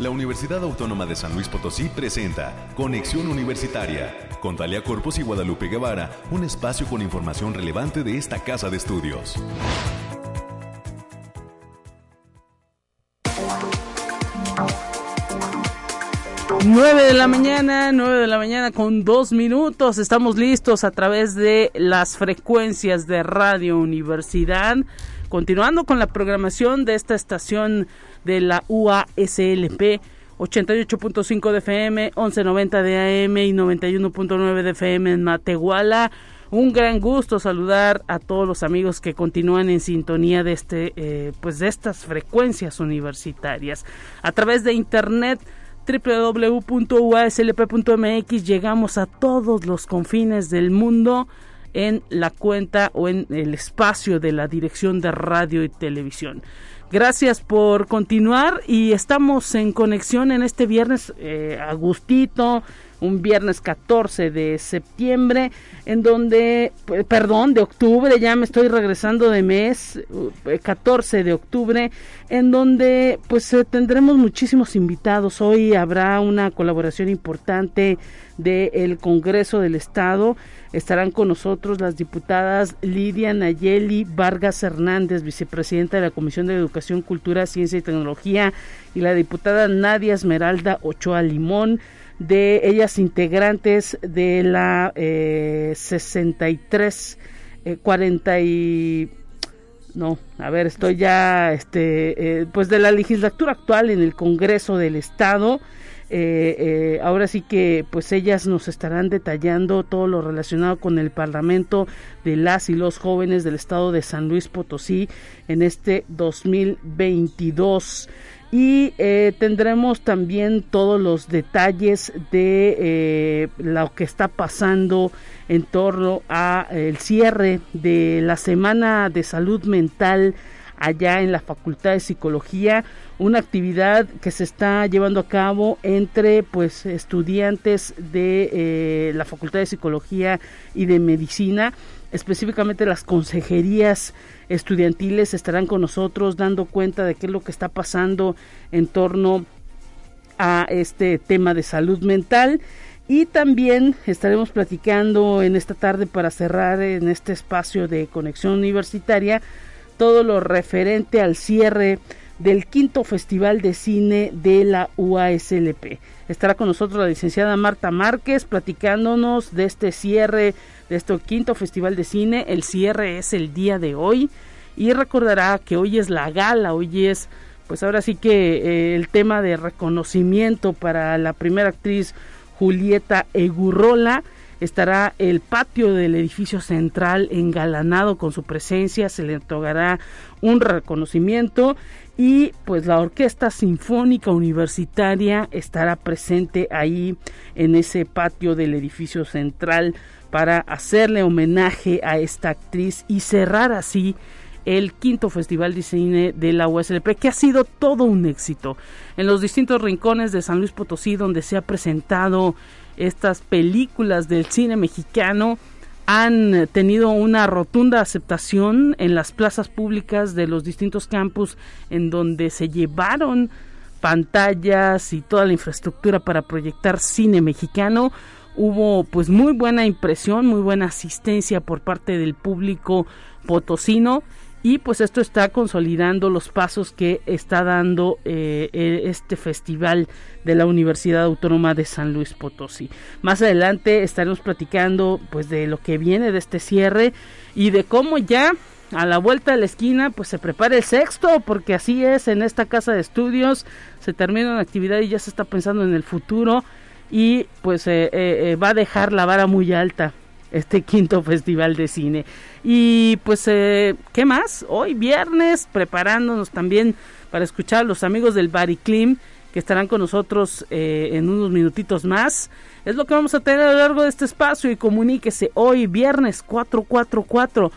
la Universidad Autónoma de San Luis Potosí presenta Conexión Universitaria con Talia Corpus y Guadalupe Guevara, un espacio con información relevante de esta casa de estudios. 9 de la mañana, 9 de la mañana con dos minutos. Estamos listos a través de las frecuencias de Radio Universidad. Continuando con la programación de esta estación de la UASLP. 88.5 de FM, 1190 de AM y 91.9 de FM en Matehuala. Un gran gusto saludar a todos los amigos que continúan en sintonía de este, eh, pues de estas frecuencias universitarias. A través de internet www.uaslp.mx llegamos a todos los confines del mundo en la cuenta o en el espacio de la Dirección de Radio y Televisión. Gracias por continuar y estamos en conexión en este viernes eh, Agustito, un viernes 14 de septiembre, en donde, perdón, de octubre, ya me estoy regresando de mes, 14 uh, de octubre, en donde pues eh, tendremos muchísimos invitados. Hoy habrá una colaboración importante del Congreso del Estado. Estarán con nosotros las diputadas Lidia Nayeli Vargas Hernández, vicepresidenta de la Comisión de Educación, Cultura, Ciencia y Tecnología, y la diputada Nadia Esmeralda Ochoa Limón de ellas integrantes de la eh, 63 eh, 40 y no, a ver, estoy ya este eh, pues de la legislatura actual en el Congreso del Estado. Eh, eh, ahora sí que pues ellas nos estarán detallando todo lo relacionado con el Parlamento de las y los jóvenes del estado de San Luis Potosí en este 2022 y eh, tendremos también todos los detalles de eh, lo que está pasando en torno a el cierre de la semana de salud mental allá en la Facultad de Psicología, una actividad que se está llevando a cabo entre pues estudiantes de eh, la Facultad de Psicología y de Medicina, específicamente las consejerías estudiantiles estarán con nosotros dando cuenta de qué es lo que está pasando en torno a este tema de salud mental y también estaremos platicando en esta tarde para cerrar en este espacio de conexión universitaria todo lo referente al cierre del quinto Festival de Cine de la UASLP. Estará con nosotros la licenciada Marta Márquez platicándonos de este cierre de este quinto Festival de Cine. El cierre es el día de hoy y recordará que hoy es la gala, hoy es pues ahora sí que eh, el tema de reconocimiento para la primera actriz Julieta Egurrola estará el patio del edificio central engalanado con su presencia, se le otorgará un reconocimiento y pues la Orquesta Sinfónica Universitaria estará presente ahí en ese patio del edificio central para hacerle homenaje a esta actriz y cerrar así el quinto Festival de Cine de la USLP, que ha sido todo un éxito. En los distintos rincones de San Luis Potosí, donde se ha presentado estas películas del cine mexicano, han tenido una rotunda aceptación en las plazas públicas de los distintos campus en donde se llevaron pantallas y toda la infraestructura para proyectar cine mexicano hubo pues muy buena impresión, muy buena asistencia por parte del público potosino y pues esto está consolidando los pasos que está dando eh, e, este festival de la Universidad Autónoma de San Luis Potosí. Más adelante estaremos platicando pues de lo que viene de este cierre y de cómo ya a la vuelta de la esquina pues se prepara el sexto porque así es en esta casa de estudios se termina una actividad y ya se está pensando en el futuro y pues eh, eh, va a dejar la vara muy alta este quinto festival de cine. Y pues, eh, ¿qué más? Hoy viernes, preparándonos también para escuchar a los amigos del Bariclim que estarán con nosotros eh, en unos minutitos más. Es lo que vamos a tener a lo largo de este espacio y comuníquese hoy viernes 444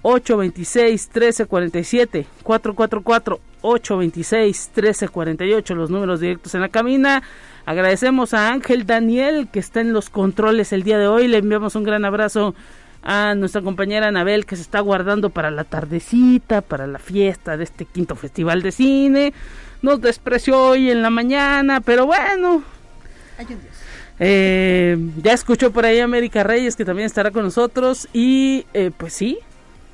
826 1347 444 826 1348 los números directos en la cabina Agradecemos a Ángel Daniel que está en los controles el día de hoy. Le enviamos un gran abrazo a nuestra compañera Anabel que se está guardando para la tardecita, para la fiesta de este quinto festival de cine. nos despreció hoy en la mañana, pero bueno. Eh, ya escuchó por ahí América Reyes que también estará con nosotros y eh, pues sí,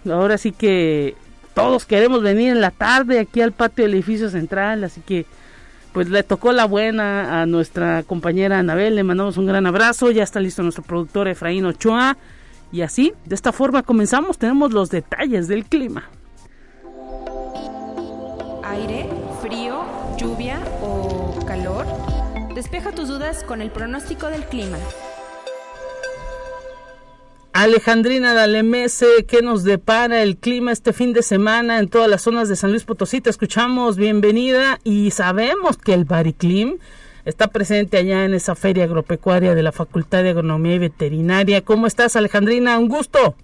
ahora sí que todos queremos venir en la tarde aquí al patio del edificio central, así que pues le tocó la buena a nuestra compañera Anabel, le mandamos un gran abrazo, ya está listo nuestro productor Efraín Ochoa y así, de esta forma comenzamos, tenemos los detalles del clima. Aire, frío, lluvia o calor. Despeja tus dudas con el pronóstico del clima. Alejandrina Dalemese, ¿qué nos depara el clima este fin de semana en todas las zonas de San Luis Potosí? Te escuchamos, bienvenida y sabemos que el Bariclim está presente allá en esa feria agropecuaria de la Facultad de Agronomía y Veterinaria. ¿Cómo estás, Alejandrina? Un gusto.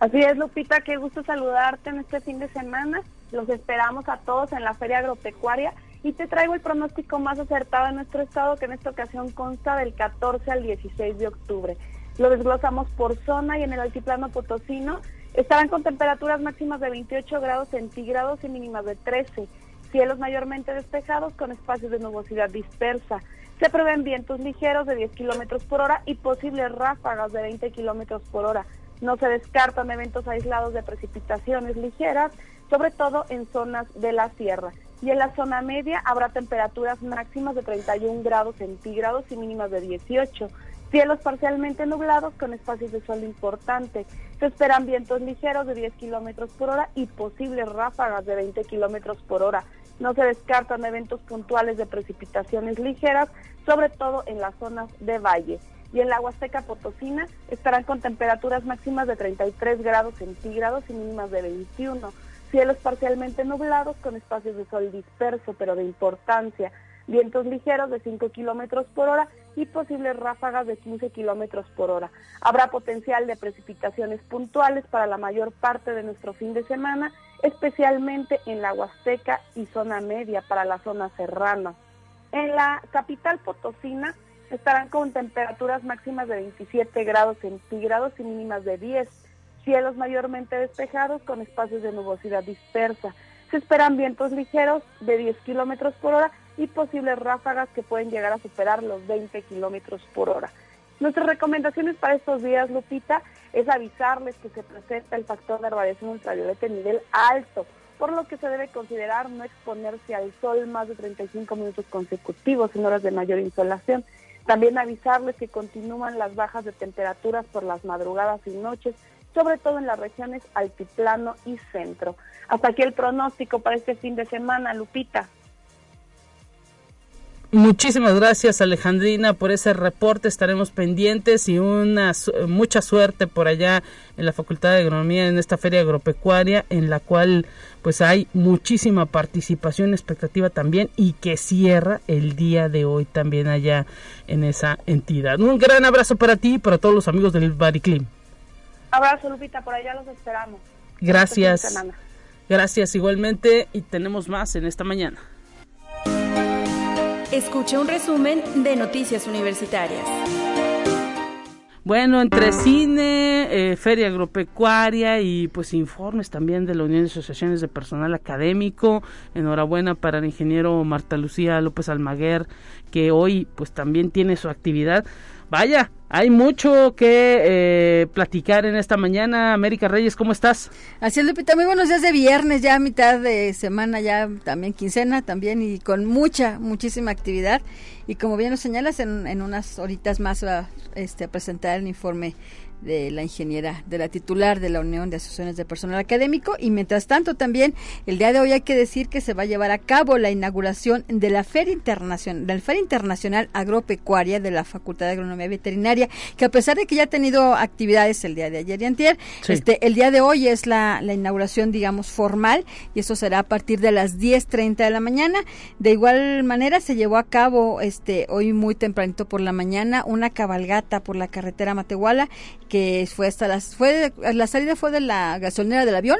Así es, Lupita, qué gusto saludarte en este fin de semana. Los esperamos a todos en la feria agropecuaria y te traigo el pronóstico más acertado de nuestro estado que en esta ocasión consta del 14 al 16 de octubre. Lo desglosamos por zona y en el altiplano potosino estarán con temperaturas máximas de 28 grados centígrados y mínimas de 13. Cielos mayormente despejados con espacios de nubosidad dispersa. Se prevén vientos ligeros de 10 kilómetros por hora y posibles ráfagas de 20 kilómetros por hora. No se descartan eventos aislados de precipitaciones ligeras, sobre todo en zonas de la sierra. Y en la zona media habrá temperaturas máximas de 31 grados centígrados y mínimas de 18. Cielos parcialmente nublados con espacios de sol importantes. Se esperan vientos ligeros de 10 kilómetros por hora y posibles ráfagas de 20 kilómetros por hora. No se descartan eventos puntuales de precipitaciones ligeras, sobre todo en las zonas de valle. Y en la Huasteca Potosina estarán con temperaturas máximas de 33 grados centígrados y mínimas de 21. Cielos parcialmente nublados con espacios de sol disperso, pero de importancia vientos ligeros de 5 kilómetros por hora y posibles ráfagas de 15 kilómetros por hora. Habrá potencial de precipitaciones puntuales para la mayor parte de nuestro fin de semana, especialmente en la Huasteca y zona media para la zona serrana. En la capital potosina estarán con temperaturas máximas de 27 grados centígrados y mínimas de 10, cielos mayormente despejados con espacios de nubosidad dispersa. Se esperan vientos ligeros de 10 kilómetros por hora y posibles ráfagas que pueden llegar a superar los 20 kilómetros por hora. Nuestras recomendaciones para estos días, Lupita, es avisarles que se presenta el factor de radiación ultravioleta en nivel alto, por lo que se debe considerar no exponerse al sol más de 35 minutos consecutivos en horas de mayor insolación. También avisarles que continúan las bajas de temperaturas por las madrugadas y noches, sobre todo en las regiones altiplano y centro. Hasta aquí el pronóstico para este fin de semana, Lupita. Muchísimas gracias Alejandrina por ese reporte, estaremos pendientes y una mucha suerte por allá en la Facultad de Agronomía en esta feria agropecuaria en la cual pues hay muchísima participación, expectativa también y que cierra el día de hoy también allá en esa entidad. Un gran abrazo para ti y para todos los amigos del Bariclim. Abrazo Lupita, por allá los esperamos. Gracias. Gracias igualmente y tenemos más en esta mañana. Escucha un resumen de Noticias Universitarias. Bueno, entre cine, eh, feria agropecuaria y pues informes también de la Unión de Asociaciones de Personal Académico. Enhorabuena para el ingeniero Marta Lucía López Almaguer, que hoy pues también tiene su actividad. Vaya, hay mucho que eh, platicar en esta mañana. América Reyes, ¿cómo estás? Así es, Lupita. Muy buenos días de viernes, ya mitad de semana, ya también quincena también y con mucha, muchísima actividad. Y como bien lo señalas, en, unas horitas más va este, a presentar el informe de la ingeniera, de la titular de la Unión de Asociaciones de Personal Académico. Y mientras tanto, también el día de hoy hay que decir que se va a llevar a cabo la inauguración de la Feria Internacional, del Feria Internacional Agropecuaria de la Facultad de Agronomía Veterinaria, que a pesar de que ya ha tenido actividades el día de ayer y antier, este, el día de hoy es la, la inauguración, digamos, formal, y eso será a partir de las 10.30 de la mañana. De igual manera, se llevó a cabo este hoy muy tempranito por la mañana una cabalgata por la carretera Matehuala que fue hasta las fue la salida fue de la gasolinera del avión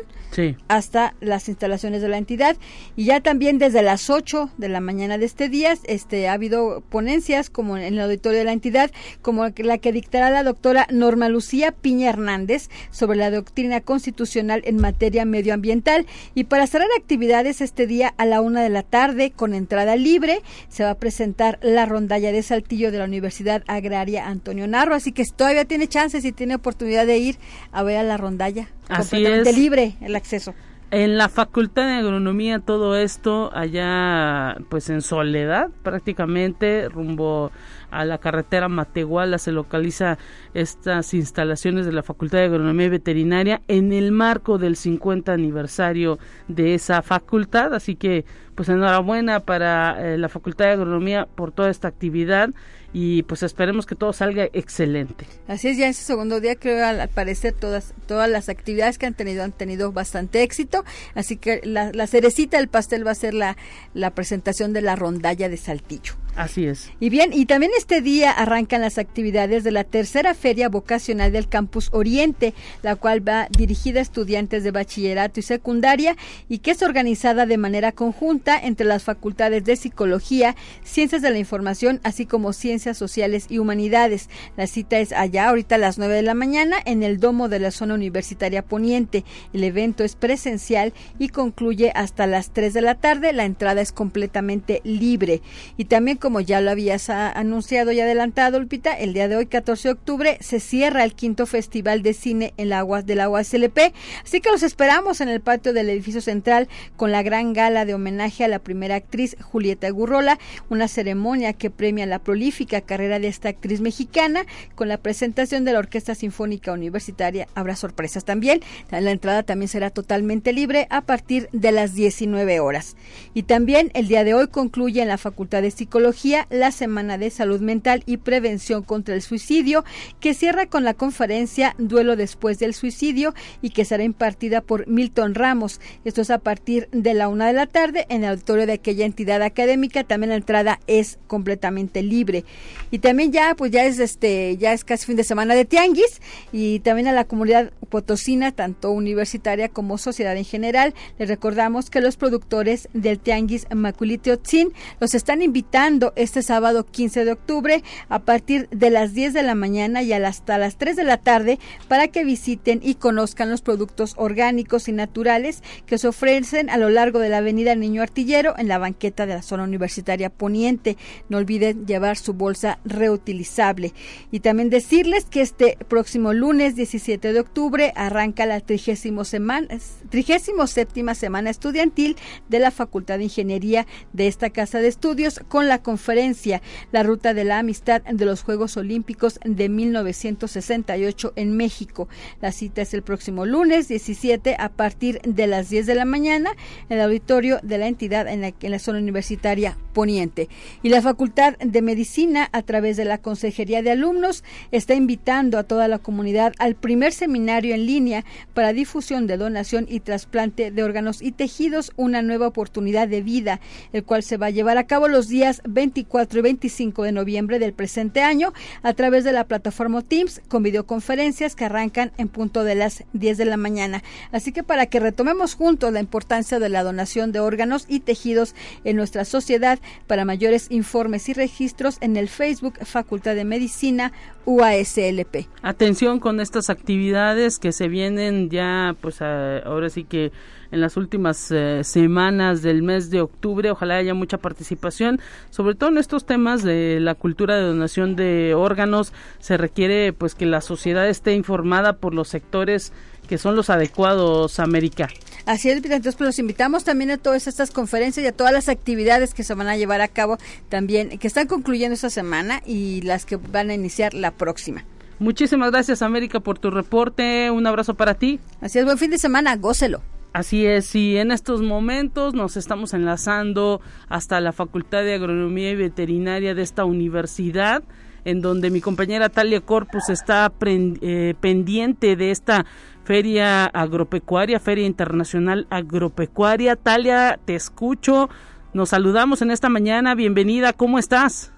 hasta las instalaciones de la entidad. Y ya también desde las 8 de la mañana de este día este ha habido ponencias como en el auditorio de la entidad como la que dictará la doctora Norma Lucía Piña Hernández sobre la doctrina constitucional en materia medioambiental. Y para cerrar actividades este día a la una de la tarde con entrada libre se va a presentar la rondalla de Saltillo de la Universidad Agraria Antonio Narro. Así que todavía tiene chances y tiene oportunidad de ir a ver a la rondalla. Así completamente libre el acceso. En la Facultad de Agronomía todo esto allá pues en soledad prácticamente rumbo a la carretera Matehuala se localiza estas instalaciones de la Facultad de Agronomía y Veterinaria en el marco del 50 aniversario de esa facultad, así que pues enhorabuena para eh, la Facultad de Agronomía por toda esta actividad y pues esperemos que todo salga excelente. Así es, ya ese segundo día creo al, parecer todas todas las actividades que han tenido han tenido bastante éxito, así que la, la cerecita del pastel va a ser la, la presentación de la rondalla de Saltillo. Así es. Y bien, y también este día arrancan las actividades de la tercera feria vocacional del Campus Oriente, la cual va dirigida a estudiantes de bachillerato y secundaria y que es organizada de manera conjunta entre las facultades de Psicología, Ciencias de la Información, así como Ciencias Sociales y Humanidades. La cita es allá, ahorita a las 9 de la mañana, en el domo de la zona universitaria poniente. El evento es presencial y concluye hasta las 3 de la tarde. La entrada es completamente libre. Y también como ya lo habías anunciado y adelantado, Lupita, el día de hoy, 14 de octubre, se cierra el quinto Festival de Cine en la del Agua SLP. Así que los esperamos en el patio del edificio central con la gran gala de homenaje a la primera actriz Julieta Gurrola, una ceremonia que premia la prolífica carrera de esta actriz mexicana con la presentación de la Orquesta Sinfónica Universitaria. Habrá sorpresas también. La entrada también será totalmente libre a partir de las 19 horas. Y también el día de hoy concluye en la Facultad de Psicología la Semana de Salud Mental y Prevención contra el Suicidio, que cierra con la conferencia Duelo después del suicidio y que será impartida por Milton Ramos. Esto es a partir de la una de la tarde en el auditorio de aquella entidad académica. También la entrada es completamente libre. Y también ya, pues ya es este, ya es casi fin de semana de tianguis y también a la comunidad potosina, tanto universitaria como sociedad en general, les recordamos que los productores del tianguis Maculite Otzin los están invitando este sábado 15 de octubre a partir de las 10 de la mañana y hasta las 3 de la tarde para que visiten y conozcan los productos orgánicos y naturales que se ofrecen a lo largo de la avenida Niño Artillero en la banqueta de la zona universitaria poniente. No olviden llevar su bolsa reutilizable. Y también decirles que este próximo lunes 17 de octubre arranca la 37 semana, semana estudiantil de la Facultad de Ingeniería de esta Casa de Estudios con la conferencia La Ruta de la Amistad de los Juegos Olímpicos de 1968 en México. La cita es el próximo lunes 17 a partir de las 10 de la mañana en el auditorio de la entidad en la, en la zona universitaria Poniente. Y la Facultad de Medicina, a través de la Consejería de Alumnos, está invitando a toda la comunidad al primer seminario en línea para difusión de donación y trasplante de órganos y tejidos, una nueva oportunidad de vida, el cual se va a llevar a cabo los días 24 y 25 de noviembre del presente año a través de la plataforma Teams con videoconferencias que arrancan en punto de las 10 de la mañana. Así que para que retomemos juntos la importancia de la donación de órganos y tejidos en nuestra sociedad, para mayores informes y registros en el Facebook Facultad de Medicina UASLP. Atención con estas actividades que se vienen ya, pues ahora sí que en las últimas eh, semanas del mes de octubre. Ojalá haya mucha participación, sobre todo en estos temas de la cultura de donación de órganos. Se requiere pues que la sociedad esté informada por los sectores que son los adecuados, América. Así es, entonces pues los invitamos también a todas estas conferencias y a todas las actividades que se van a llevar a cabo también, que están concluyendo esta semana y las que van a iniciar la próxima. Muchísimas gracias, América, por tu reporte. Un abrazo para ti. Así es, buen fin de semana, gócelo. Así es, y en estos momentos nos estamos enlazando hasta la Facultad de Agronomía y Veterinaria de esta universidad, en donde mi compañera Talia Corpus está eh, pendiente de esta feria agropecuaria, Feria Internacional Agropecuaria. Talia, te escucho. Nos saludamos en esta mañana. Bienvenida, ¿cómo estás?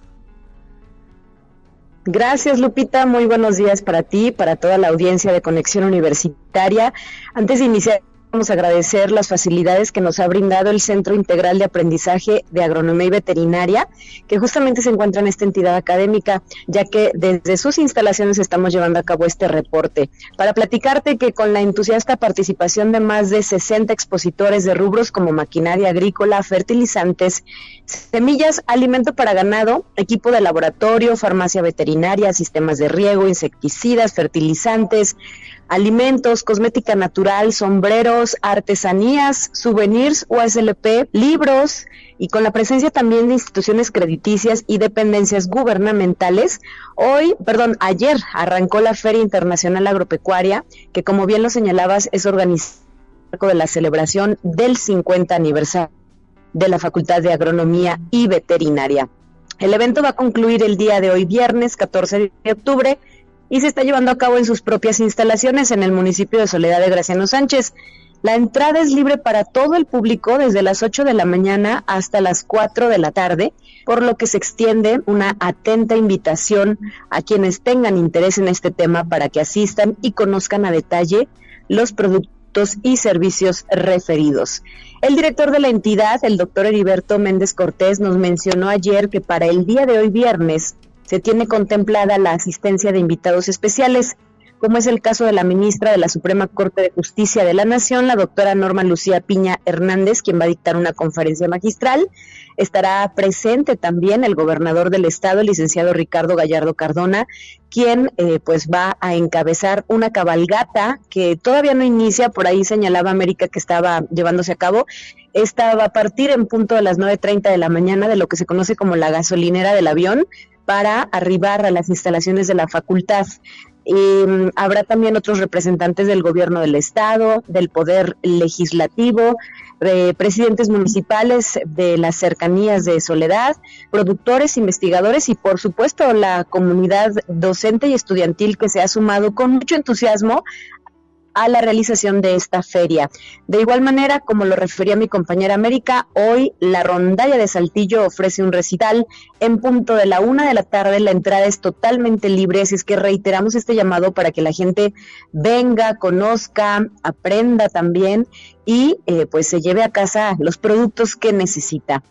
Gracias, Lupita. Muy buenos días para ti, para toda la audiencia de Conexión Universitaria. Antes de iniciar Vamos a agradecer las facilidades que nos ha brindado el Centro Integral de Aprendizaje de Agronomía y Veterinaria, que justamente se encuentra en esta entidad académica, ya que desde sus instalaciones estamos llevando a cabo este reporte. Para platicarte que con la entusiasta participación de más de 60 expositores de rubros como maquinaria agrícola, fertilizantes, semillas, alimento para ganado, equipo de laboratorio, farmacia veterinaria, sistemas de riego, insecticidas, fertilizantes, alimentos, cosmética natural, sombreros, artesanías, souvenirs, USLP, libros y con la presencia también de instituciones crediticias y dependencias gubernamentales. Hoy, perdón, ayer arrancó la Feria Internacional Agropecuaria, que como bien lo señalabas es organizada de la celebración del 50 aniversario de la Facultad de Agronomía y Veterinaria. El evento va a concluir el día de hoy, viernes 14 de octubre, y se está llevando a cabo en sus propias instalaciones en el municipio de Soledad de Graciano Sánchez. La entrada es libre para todo el público desde las 8 de la mañana hasta las 4 de la tarde, por lo que se extiende una atenta invitación a quienes tengan interés en este tema para que asistan y conozcan a detalle los productos y servicios referidos. El director de la entidad, el doctor Heriberto Méndez Cortés, nos mencionó ayer que para el día de hoy viernes se tiene contemplada la asistencia de invitados especiales, como es el caso de la ministra de la Suprema Corte de Justicia de la Nación, la doctora Norma Lucía Piña Hernández, quien va a dictar una conferencia magistral. Estará presente también el gobernador del estado, el licenciado Ricardo Gallardo Cardona, quien eh, pues va a encabezar una cabalgata que todavía no inicia, por ahí señalaba América que estaba llevándose a cabo. Esta va a partir en punto de las 9.30 de la mañana de lo que se conoce como la gasolinera del avión para arribar a las instalaciones de la facultad. Mm, habrá también otros representantes del gobierno del estado, del poder legislativo, presidentes municipales de las cercanías de Soledad, productores, investigadores y por supuesto la comunidad docente y estudiantil que se ha sumado con mucho entusiasmo a la realización de esta feria. De igual manera, como lo refería mi compañera América, hoy la rondalla de Saltillo ofrece un recital en punto de la una de la tarde. La entrada es totalmente libre, así es que reiteramos este llamado para que la gente venga, conozca, aprenda también y eh, pues se lleve a casa los productos que necesita.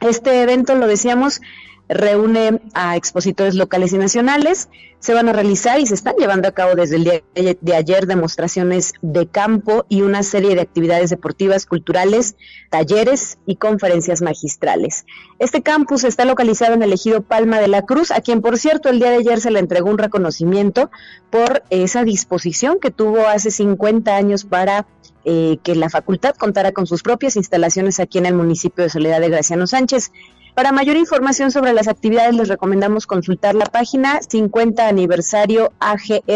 Este evento, lo decíamos, reúne a expositores locales y nacionales. Se van a realizar y se están llevando a cabo desde el día de ayer demostraciones de campo y una serie de actividades deportivas, culturales, talleres y conferencias magistrales. Este campus está localizado en el ejido Palma de la Cruz, a quien por cierto el día de ayer se le entregó un reconocimiento por esa disposición que tuvo hace 50 años para eh, que la facultad contara con sus propias instalaciones aquí en el municipio de Soledad de Graciano Sánchez. Para mayor información sobre las actividades les recomendamos consultar la página 50 aniversario agr.uslp.mx.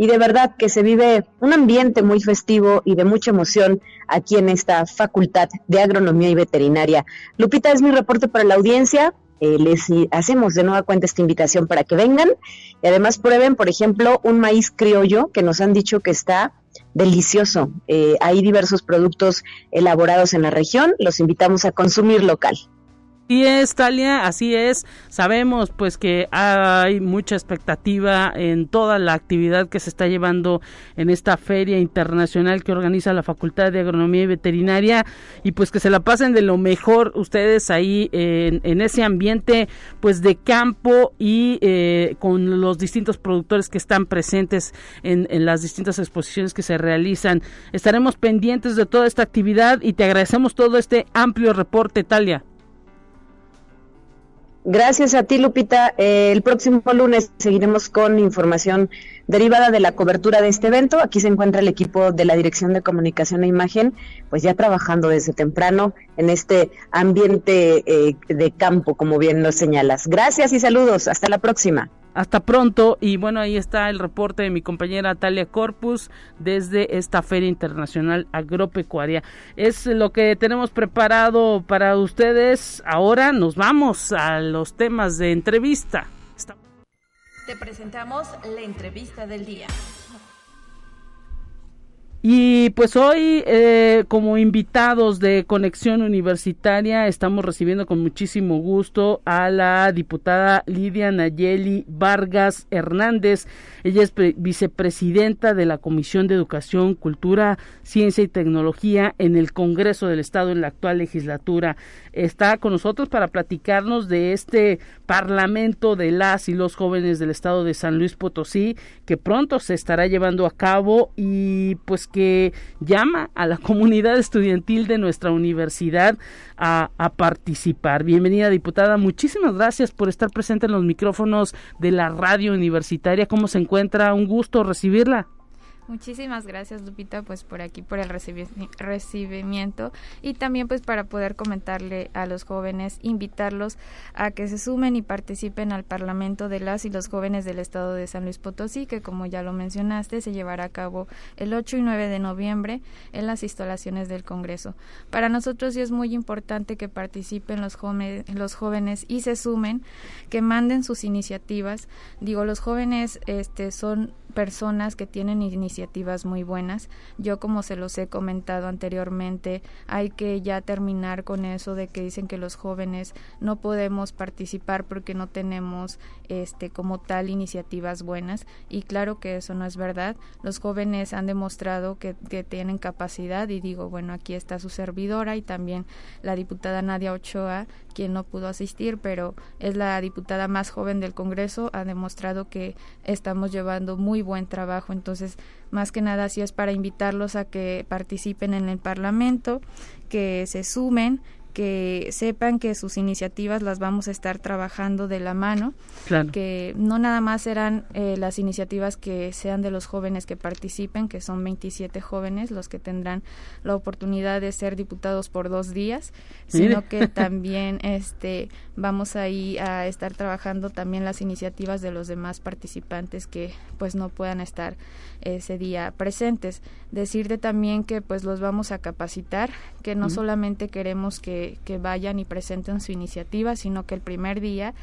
Y de verdad que se vive un ambiente muy festivo y de mucha emoción aquí en esta Facultad de Agronomía y Veterinaria. Lupita es mi reporte para la audiencia. Eh, les hacemos de nueva cuenta esta invitación para que vengan y además prueben, por ejemplo, un maíz criollo que nos han dicho que está delicioso. Eh, hay diversos productos elaborados en la región, los invitamos a consumir local. Y es, Talia, así es. Sabemos pues que hay mucha expectativa en toda la actividad que se está llevando en esta feria internacional que organiza la Facultad de Agronomía y Veterinaria y pues que se la pasen de lo mejor ustedes ahí en, ese ambiente pues de campo y eh, con los distintos productores que están presentes en, en las distintas exposiciones que se realizan. Estaremos pendientes de toda esta actividad y te agradecemos todo este amplio reporte, Talia. Gracias a ti, Lupita. Eh, el próximo lunes seguiremos con información derivada de la cobertura de este evento. Aquí se encuentra el equipo de la Dirección de Comunicación e Imagen, pues ya trabajando desde temprano en este ambiente eh, de campo, como bien lo señalas. Gracias y saludos. Hasta la próxima. Hasta pronto y bueno, ahí está el reporte de mi compañera Talia Corpus desde esta Feria Internacional Agropecuaria. Es lo que tenemos preparado para ustedes. Ahora nos vamos a los temas de entrevista. Te presentamos la entrevista del día. Y pues hoy, eh, como invitados de Conexión Universitaria, estamos recibiendo con muchísimo gusto a la diputada Lidia Nayeli Vargas Hernández. Ella es vicepresidenta de la Comisión de Educación, Cultura, Ciencia y Tecnología en el Congreso del Estado en la actual legislatura. Está con nosotros para platicarnos de este Parlamento de las y los jóvenes del Estado de San Luis Potosí, que pronto se estará llevando a cabo y pues que llama a la comunidad estudiantil de nuestra universidad a, participar. Bienvenida, diputada. Muchísimas gracias por estar presente en los micrófonos de la radio universitaria. ¿Cómo se encuentra? Un gusto recibirla. Muchísimas gracias Lupita pues por aquí por el recibimiento y también pues para poder comentarle a los jóvenes, invitarlos a que se sumen y participen al Parlamento de las y los jóvenes del estado de San Luis Potosí que como ya lo mencionaste se llevará a cabo el 8 y 9 de noviembre en las instalaciones del Congreso. Para nosotros sí es muy importante que participen los jóvenes, los jóvenes y se sumen, que manden sus iniciativas. Digo, los jóvenes este son personas que tienen iniciativas muy buenas. Yo, como se los he comentado anteriormente, hay que ya terminar con eso de que dicen que los jóvenes no podemos participar porque no tenemos este como tal iniciativas buenas y claro que eso no es verdad. Los jóvenes han demostrado que, que tienen capacidad y digo, bueno, aquí está su servidora y también la diputada Nadia Ochoa, quien no pudo asistir, pero es la diputada más joven del Congreso, ha demostrado que estamos llevando muy buen trabajo. Entonces, más que nada, sí es para invitarlos a que participen en el Parlamento, que se sumen, que sepan que sus iniciativas las vamos a estar trabajando de la mano, que no nada más serán eh, las iniciativas que sean de los jóvenes que participen, que son 27 jóvenes los que tendrán la oportunidad de ser diputados por dos días, sino que también este vamos ahí a estar trabajando también las iniciativas de los demás participantes que pues no puedan estar ese día presentes. Decirte también que pues los vamos a capacitar, que no solamente queremos que, que vayan y presenten su iniciativa, sino que el primer día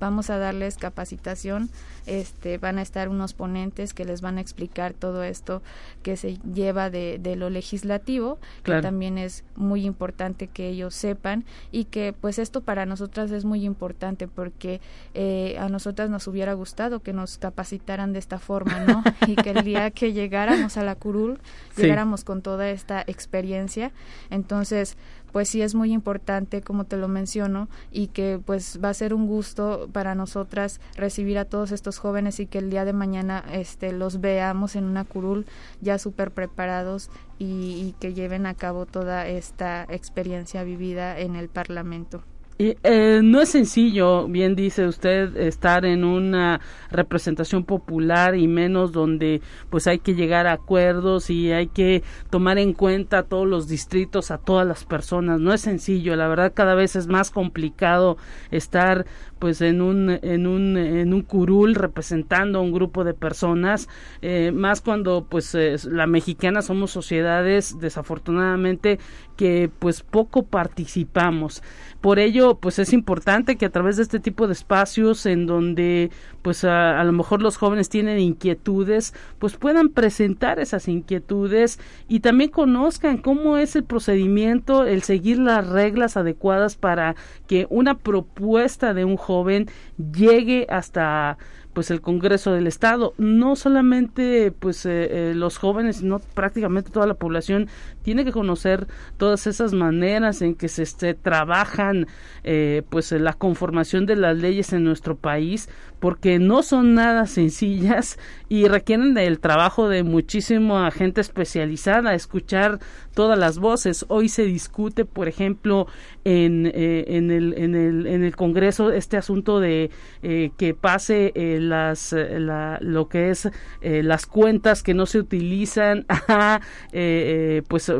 vamos a darles capacitación, este, van a estar unos ponentes que les van a explicar todo esto que se lleva de, de lo legislativo, que también es muy importante que ellos sepan y que pues esto para nosotras es muy importante porque eh, a nosotras nos hubiera gustado que nos capacitaran de esta forma, ¿no? y que el día que llegáramos a la curul, llegáramos con toda esta experiencia. Entonces, pues sí es muy importante, como te lo menciono, y que pues va a ser un gusto para nosotras recibir a todos estos jóvenes y que el día de mañana este, los veamos en una curul ya súper preparados y, y que lleven a cabo toda esta experiencia vivida en el Parlamento. Y, eh, no es sencillo, bien dice usted, estar en una representación popular y menos donde pues hay que llegar a acuerdos y hay que tomar en cuenta a todos los distritos, a todas las personas. No es sencillo, la verdad cada vez es más complicado estar pues en un en un en un curul representando a un grupo de personas eh, más cuando pues eh, la mexicana somos sociedades desafortunadamente que pues poco participamos por ello pues es importante que a través de este tipo de espacios en donde pues a, lo mejor los jóvenes tienen inquietudes pues puedan presentar esas inquietudes y también conozcan cómo es el procedimiento el seguir las reglas adecuadas para que una propuesta de un joven joven llegue hasta pues el Congreso del Estado. No solamente pues eh, eh, los jóvenes, sino prácticamente toda la población tiene que conocer todas esas maneras en que se este, trabajan eh, pues la conformación de las leyes en nuestro país, porque no son nada sencillas y requieren del trabajo de muchísima gente especializada, escuchar todas las voces. Hoy se discute, por ejemplo, en, en, el, en, el, en el Congreso este asunto de que pase el las eh, la, lo que es eh, las cuentas que no se utilizan eh, pues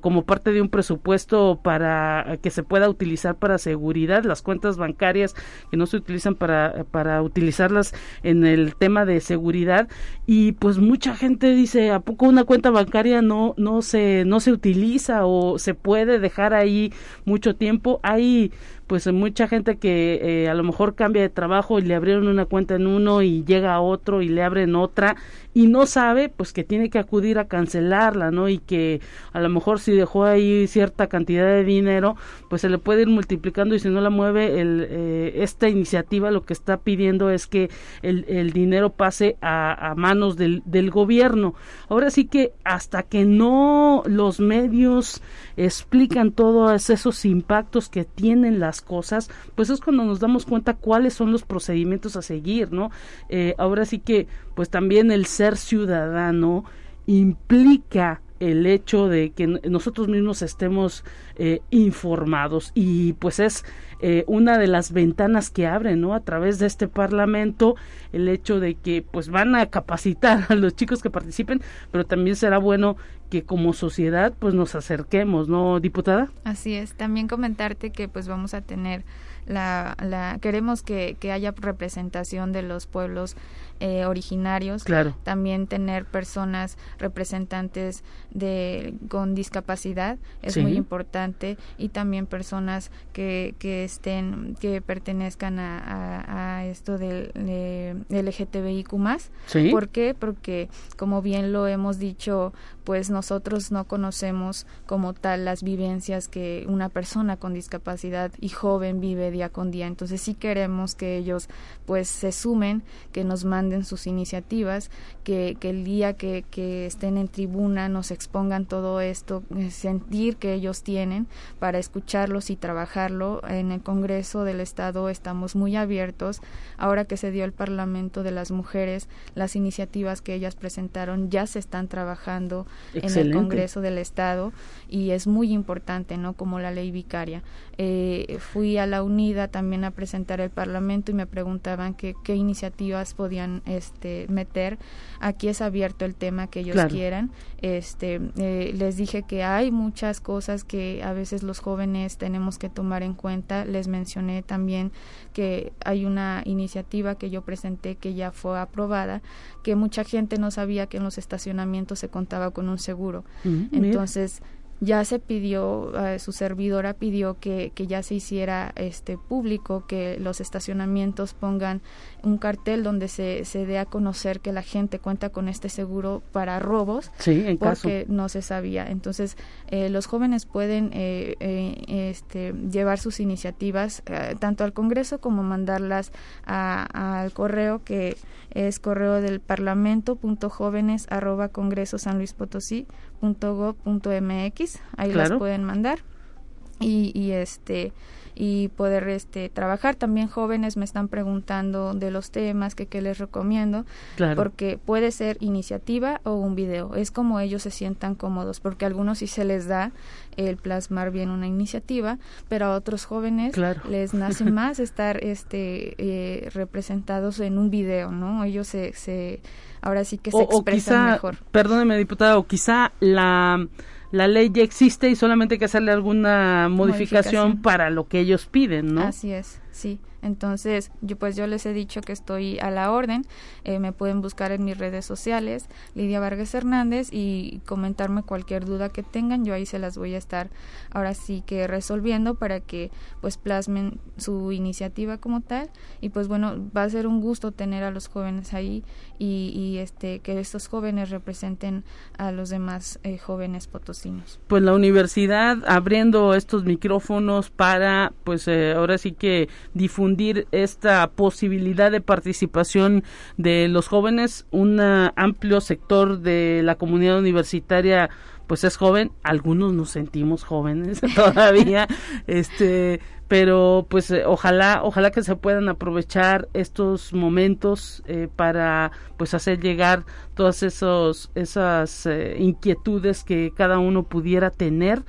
como parte de un presupuesto para que se pueda utilizar para seguridad las cuentas bancarias que no se utilizan para para utilizarlas en el tema de seguridad. Y pues mucha gente dice a poco una cuenta bancaria no no se no se utiliza o se puede dejar ahí mucho tiempo hay pues mucha gente que eh, a lo mejor cambia de trabajo y le abrieron una cuenta en uno y llega a otro y le abren otra y no sabe pues que tiene que acudir a cancelarla, ¿no? Y que a lo mejor si dejó ahí cierta cantidad de dinero, pues se le puede ir multiplicando y si no la mueve el, eh, esta iniciativa lo que está pidiendo es que el, el dinero pase a, manos del, del gobierno. Ahora sí que hasta que no los medios explican todos esos impactos que tienen las cosas, pues es cuando nos damos cuenta cuáles son los procedimientos a seguir, ¿no? Eh, ahora sí que, pues también el ser ciudadano implica el hecho de que nosotros mismos estemos eh, informados. Y pues es eh, una de las ventanas que abren no a través de este parlamento el hecho de que pues van a capacitar a los chicos que participen pero también será bueno que como sociedad pues nos acerquemos no diputada así es. También comentarte que pues vamos a tener la, la queremos que, que haya representación de los pueblos eh, originarios, claro. también tener personas representantes de con discapacidad es muy importante y también personas que, que estén que pertenezcan a, a, esto del de LGTBIQ más. ¿Por qué? Porque como bien lo hemos dicho, pues nosotros no conocemos como tal las vivencias que una persona con discapacidad y joven vive día con día. Entonces sí queremos que ellos pues se sumen, que nos manden sus iniciativas, que, que el día que, que, estén en tribuna nos expongan todo esto, eh, sentir que ellos tienen para escucharlos y trabajarlo. En el Congreso del Estado estamos muy abiertos. Ahora que se dio el Parlamento de las Mujeres, las iniciativas que ellas presentaron ya se están trabajando en el Congreso del Estado y es muy importante, ¿no? Como la ley vicaria. Eh, fui a la UNIDA también a presentar el Parlamento y me preguntaban qué iniciativas podían este, meter. Aquí es abierto el tema que ellos quieran. Este, eh, les dije que hay muchas cosas que a veces los jóvenes tenemos que tomar en cuenta. Les mencioné también que hay una iniciativa que yo presenté que ya fue aprobada, que mucha gente no sabía que en los estacionamientos se contaba con un seguro. Entonces, ya se pidió, eh, su servidora pidió que, que, ya se hiciera este público, que los estacionamientos pongan un cartel donde se, se dé a conocer que la gente cuenta con este seguro para robos, sí, porque no se sabía. Entonces, eh, los jóvenes pueden eh, este, llevar sus iniciativas tanto al Congreso como mandarlas al correo que es correo del parlamento punto jóvenes arroba congreso san luis potosí punto punto mx ahí las pueden mandar. Y, y este y poder este trabajar. También jóvenes me están preguntando de los temas que, que les recomiendo porque puede ser iniciativa o un video. Es como ellos se sientan cómodos porque a algunos sí se les da el plasmar bien una iniciativa pero a otros jóvenes les nace más estar este eh, representados en un video no ellos se, se ahora sí que se expresan mejor. perdóneme diputada o quizá la la ley ya existe y solamente hay que hacerle alguna modificación, para lo que ellos piden, ¿no? Así es, sí. Entonces, yo pues yo les he dicho que estoy a la orden. Eh, me pueden buscar en mis redes sociales, Lidia Vargas Hernández, y comentarme cualquier duda que tengan. Yo ahí se las voy a estar ahora sí que resolviendo para que pues plasmen su iniciativa como tal. Y pues bueno, va a ser un gusto tener a los jóvenes ahí y, este que estos jóvenes representen a los demás eh, jóvenes potosinos. Pues la universidad abriendo estos micrófonos para pues eh, ahora sí que difundir esta posibilidad de participación de los jóvenes. Un amplio sector de la comunidad universitaria pues es joven, algunos nos sentimos jóvenes todavía, este, pero pues eh, ojalá, ojalá que se puedan aprovechar estos momentos eh, para pues hacer llegar todas esos, esas eh, inquietudes que cada uno pudiera tener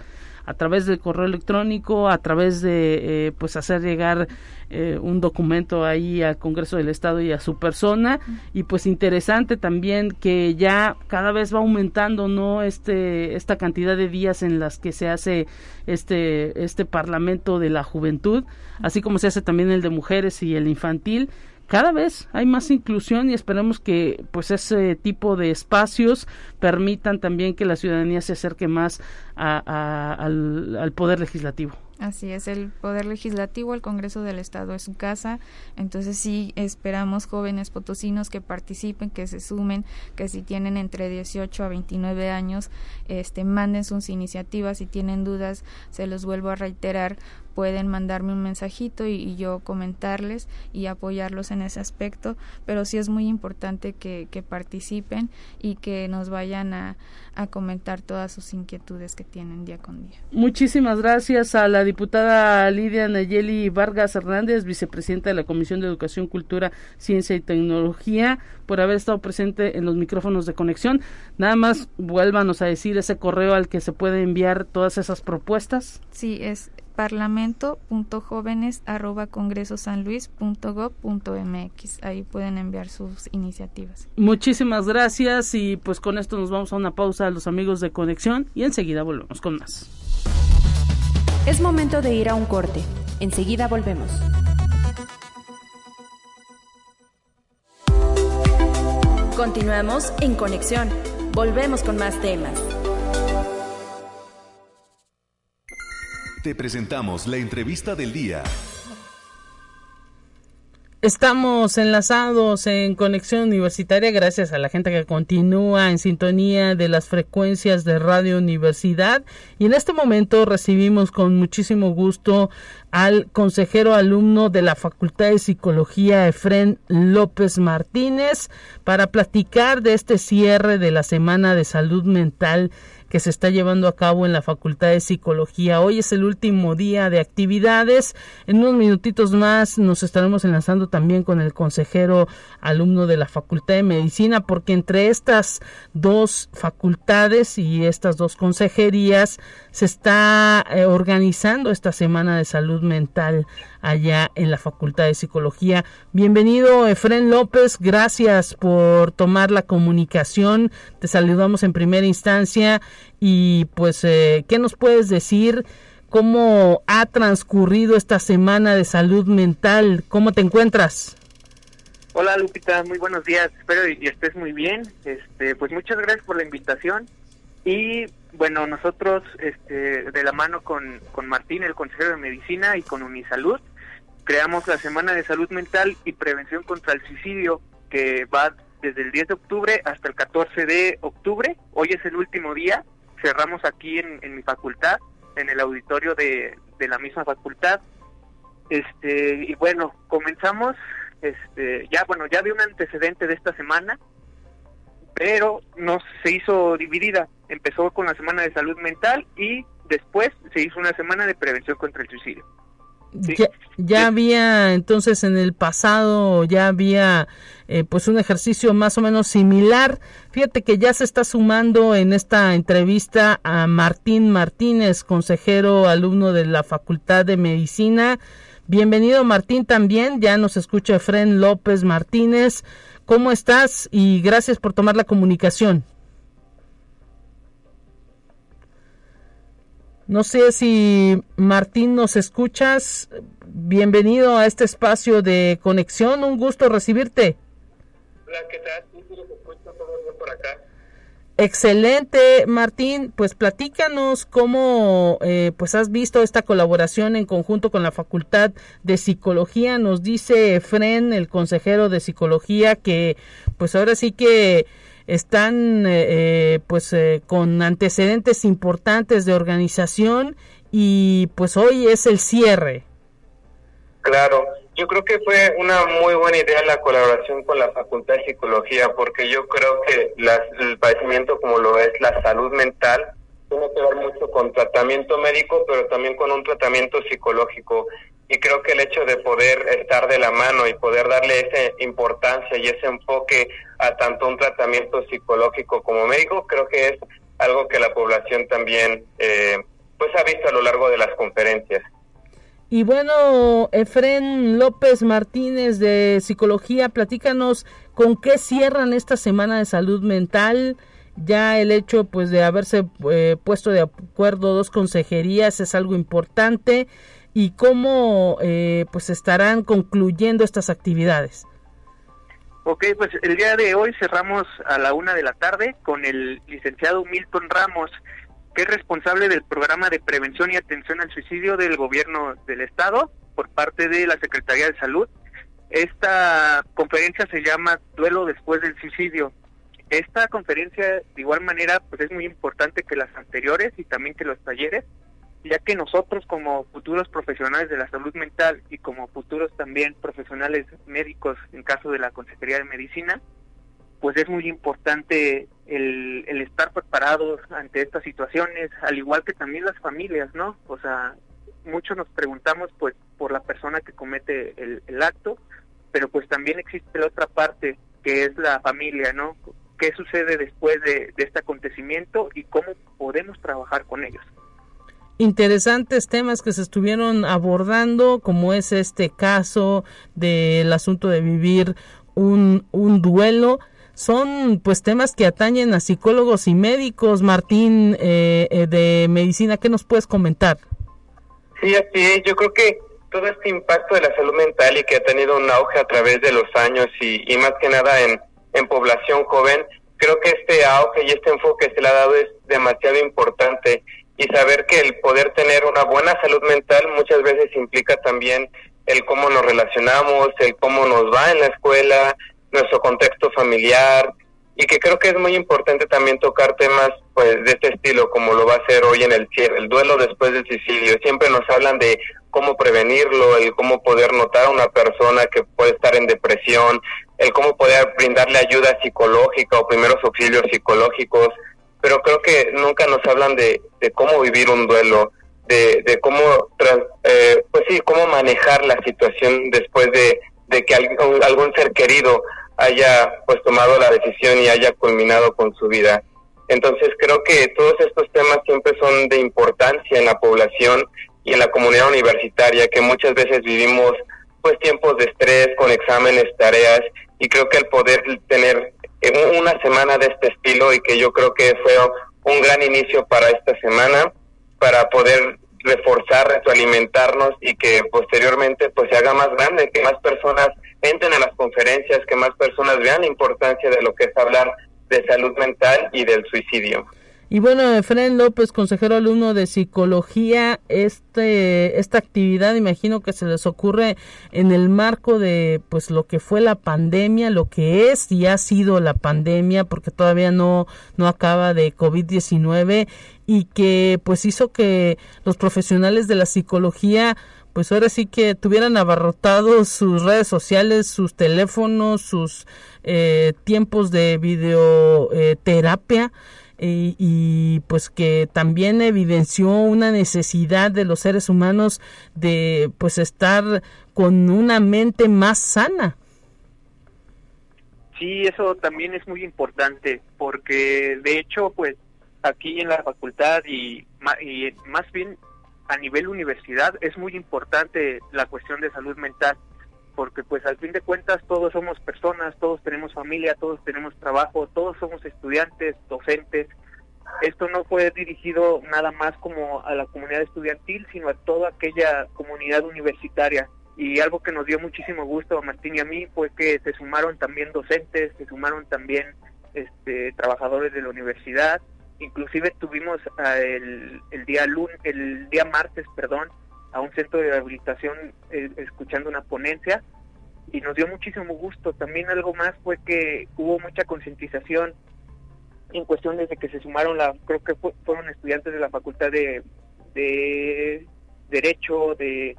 a través del correo electrónico, a través de eh, pues hacer llegar eh, un documento ahí al Congreso del Estado y a su persona. Y pues interesante también que ya cada vez va aumentando no este esta cantidad de días en las que se hace este este Parlamento de la Juventud, así como se hace también el de mujeres y el infantil cada vez hay más inclusión y esperemos que pues ese tipo de espacios permitan también que la ciudadanía se acerque más al, poder legislativo. Así es, el Poder Legislativo, el Congreso del Estado es su casa, entonces sí esperamos jóvenes potosinos que participen, que se sumen, que si tienen entre 18 a 29 años, este, manden sus iniciativas, si tienen dudas, se los vuelvo a reiterar, pueden mandarme un mensajito y, yo comentarles y apoyarlos en ese aspecto, pero sí es muy importante que, participen y que nos vayan a, comentar todas sus inquietudes que tienen día con día. Muchísimas gracias a la diputada Lidia Nayeli Vargas Hernández, vicepresidenta de la Comisión de Educación, Cultura, Ciencia y Tecnología, por haber estado presente en los micrófonos de conexión. Nada más vuélvanos a decir ese correo al que se puede enviar todas esas propuestas. Sí, es parlamento.jóvenes@congresosanluis.gov.mx. Ahí pueden enviar sus iniciativas. Muchísimas gracias y pues con esto nos vamos a una pausa a los amigos de Conexión y enseguida volvemos con más. Es momento de ir a un corte. Enseguida volvemos. Continuamos en Conexión. Volvemos con más temas. Te presentamos la entrevista del día. Estamos enlazados en conexión universitaria gracias a la gente que continúa en sintonía de las frecuencias de Radio Universidad y en este momento recibimos con muchísimo gusto al consejero alumno de la Facultad de Psicología Efren López Martínez para platicar de este cierre de la Semana de Salud Mental que se está llevando a cabo en la Facultad de Psicología. Hoy es el último día de actividades. En unos minutitos más nos estaremos enlazando también con el consejero alumno de la Facultad de Medicina, porque entre estas dos facultades y estas dos consejerías se está eh, organizando esta Semana de Salud Mental allá en la Facultad de Psicología. Bienvenido, Efren López, gracias por tomar la comunicación. Te saludamos en primera instancia y pues, eh, ¿qué nos puedes decir? ¿Cómo ha transcurrido esta semana de salud mental? ¿Cómo te encuentras? Hola Lupita, muy buenos días, espero y estés muy bien. Este, pues muchas gracias por la invitación y bueno, nosotros este, de la mano con, con Martín, el consejero de medicina y con Unisalud, creamos la Semana de Salud Mental y Prevención contra el Suicidio, que va desde el 10 de octubre hasta el 14 de octubre. Hoy es el último día. Cerramos aquí en, mi facultad, en el auditorio de, de, la misma facultad. Este, y bueno, comenzamos, este, ya, bueno, ya había un antecedente de esta semana, pero no se hizo dividida. Empezó con la Semana de Salud Mental y después se hizo una semana de prevención contra el suicidio. Ya, había entonces en el pasado ya había eh, pues un ejercicio más o menos similar. Fíjate que ya se está sumando en esta entrevista a Martín Martínez, consejero alumno de la Facultad de Medicina. Bienvenido Martín también, ya nos escucha Efren López Martínez. ¿Cómo estás? Y gracias por tomar la comunicación. No sé si Martín nos escuchas. Bienvenido a este espacio de conexión. Un gusto recibirte. Hola, ¿qué tal? todo por acá. Excelente, Martín. Pues platícanos cómo eh, pues has visto esta colaboración en conjunto con la Facultad de Psicología. Nos dice Fren, el consejero de Psicología, que pues ahora sí que están eh, eh, pues eh, con antecedentes importantes de organización y pues hoy es el cierre. Claro, yo creo que fue una muy buena idea la colaboración con la Facultad de Psicología porque yo creo que el padecimiento como lo es la salud mental tiene que ver mucho con tratamiento médico pero también con un tratamiento psicológico y creo que el hecho de poder estar de la mano y poder darle esa importancia y ese enfoque a tanto un tratamiento psicológico como médico, creo que es algo que la población también eh, pues ha visto a lo largo de las conferencias. Y bueno, Efren López Martínez de Psicología, platícanos con qué cierran esta semana de salud mental. Ya el hecho pues de haberse eh, puesto de acuerdo dos consejerías es algo importante y cómo eh, pues estarán concluyendo estas actividades. Ok, pues el día de hoy cerramos a la una de la tarde con el licenciado Milton Ramos. Que es responsable del programa de prevención y atención al suicidio del gobierno del estado por parte de la Secretaría de Salud. Esta conferencia se llama Duelo después del suicidio. Esta conferencia de igual manera pues es muy importante que las anteriores y también que los talleres, ya que nosotros como futuros profesionales de la salud mental y como futuros también profesionales médicos en caso de la Consejería de Medicina, pues es muy importante el, el estar preparados ante estas situaciones, al igual que también las familias, ¿no? O sea, muchos nos preguntamos pues por la persona que comete el, acto, pero pues también existe la otra parte que es la familia, ¿no? ¿Qué sucede después de, este acontecimiento y cómo podemos trabajar con ellos? interesantes temas que se estuvieron abordando, como es este caso del asunto de vivir un, un duelo. Son pues temas que atañen a psicólogos y médicos. Martín, eh, eh, de medicina, ¿qué nos puedes comentar? Sí, así es. Yo creo que todo este impacto de la salud mental y que ha tenido un auge a través de los años y, y más que nada en, en población joven, creo que este auge y este enfoque se le ha dado es demasiado importante y saber que el poder tener una buena salud mental muchas veces implica también el cómo nos relacionamos, el cómo nos va en la escuela, nuestro contexto familiar, y que creo que es muy importante también tocar temas pues de este estilo como lo va a hacer hoy en el el duelo después del suicidio. Siempre nos hablan de cómo prevenirlo, el cómo poder notar a una persona que puede estar en depresión, el cómo poder brindarle ayuda psicológica o primeros auxilios psicológicos, pero creo que nunca nos hablan de, de cómo vivir un duelo, de, de cómo, eh, pues sí, cómo manejar la situación después de, de que algún, algún ser querido haya pues tomado la decisión y haya culminado con su vida. Entonces creo que todos estos temas siempre son de importancia en la población y en la comunidad universitaria, que muchas veces vivimos pues tiempos de estrés con exámenes, tareas, y creo que el poder tener una semana de este estilo y que yo creo que fue un gran inicio para esta semana, para poder reforzar, retroalimentarnos y que posteriormente pues se haga más grande, que más personas entren a las conferencias, que más personas vean la importancia de lo que es hablar de salud mental y del suicidio. Y bueno, Efraín López, consejero alumno de psicología, este, esta actividad imagino que se les ocurre en el marco de pues lo que fue la pandemia, lo que es y ha sido la pandemia, porque todavía no, no acaba de COVID-19 y que pues hizo que los profesionales de la psicología pues ahora sí que tuvieran abarrotados sus redes sociales, sus teléfonos, sus eh, tiempos de videoterapia. Eh, y, pues que también evidenció una necesidad de los seres humanos de pues estar con una mente más sana. Sí, eso también es muy importante porque de hecho pues aquí en la facultad y, y más bien a nivel universidad es muy importante la cuestión de salud mental porque pues al fin de cuentas todos somos personas, todos tenemos familia, todos tenemos trabajo, todos somos estudiantes, docentes. Esto no fue dirigido nada más como a la comunidad estudiantil, sino a toda aquella comunidad universitaria. Y algo que nos dio muchísimo gusto a Martín y a mí fue que se sumaron también docentes, se sumaron también este, trabajadores de la universidad, inclusive tuvimos el, el día lunes, el día martes, perdón, a un centro de rehabilitación eh, escuchando una ponencia y nos dio muchísimo gusto. También algo más fue que hubo mucha concientización en cuestión de que se sumaron, la, creo que fueron estudiantes de la Facultad de, de Derecho, de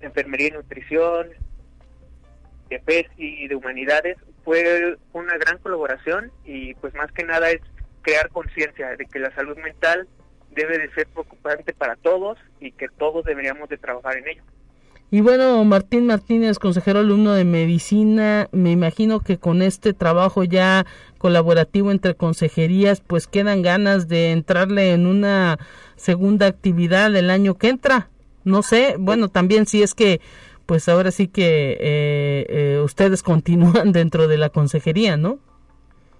Enfermería y Nutrición, de PESI y de Humanidades. Fue una gran colaboración y pues más que nada es crear conciencia de que la salud mental debe de ser preocupante para todos y que todos deberíamos de trabajar en ello. Y bueno, Martín Martínez, consejero alumno de medicina, me imagino que con este trabajo ya colaborativo entre consejerías, pues quedan ganas de entrarle en una segunda actividad el año que entra. No sé, bueno, también si es que, pues ahora sí que eh, eh, ustedes continúan dentro de la consejería, ¿no?